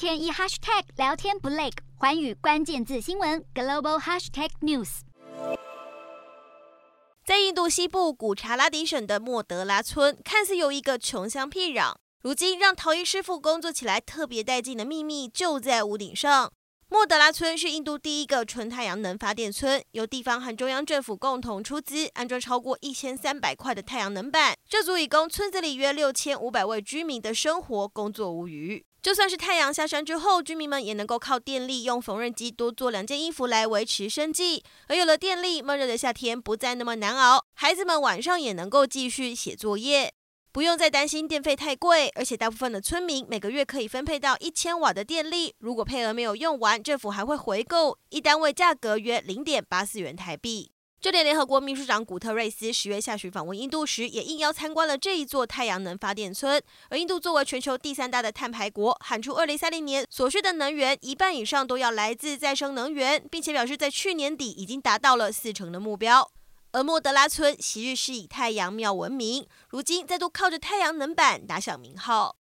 天一 hashtag 聊天不累，环宇关键字新闻 global hashtag news。在印度西部古查拉迪省的莫德拉村，看似有一个穷乡僻壤，如今让陶艺师傅工作起来特别带劲的秘密就在屋顶上。莫德拉村是印度第一个纯太阳能发电村，由地方和中央政府共同出资安装超过一千三百块的太阳能板，这足以供村子里约六千五百位居民的生活工作无虞。就算是太阳下山之后，居民们也能够靠电力用缝纫机多做两件衣服来维持生计。而有了电力，闷热的夏天不再那么难熬，孩子们晚上也能够继续写作业。不用再担心电费太贵，而且大部分的村民每个月可以分配到一千瓦的电力。如果配额没有用完，政府还会回购，一单位价格约零点八四元台币。就连联合国秘书长古特瑞斯十月下旬访问印度时，也应邀参观了这一座太阳能发电村。而印度作为全球第三大的碳排国，喊出二零三零年所需的能源一半以上都要来自再生能源，并且表示在去年底已经达到了四成的目标。而莫德拉村昔日是以太阳庙闻名，如今再度靠着太阳能板打响名号。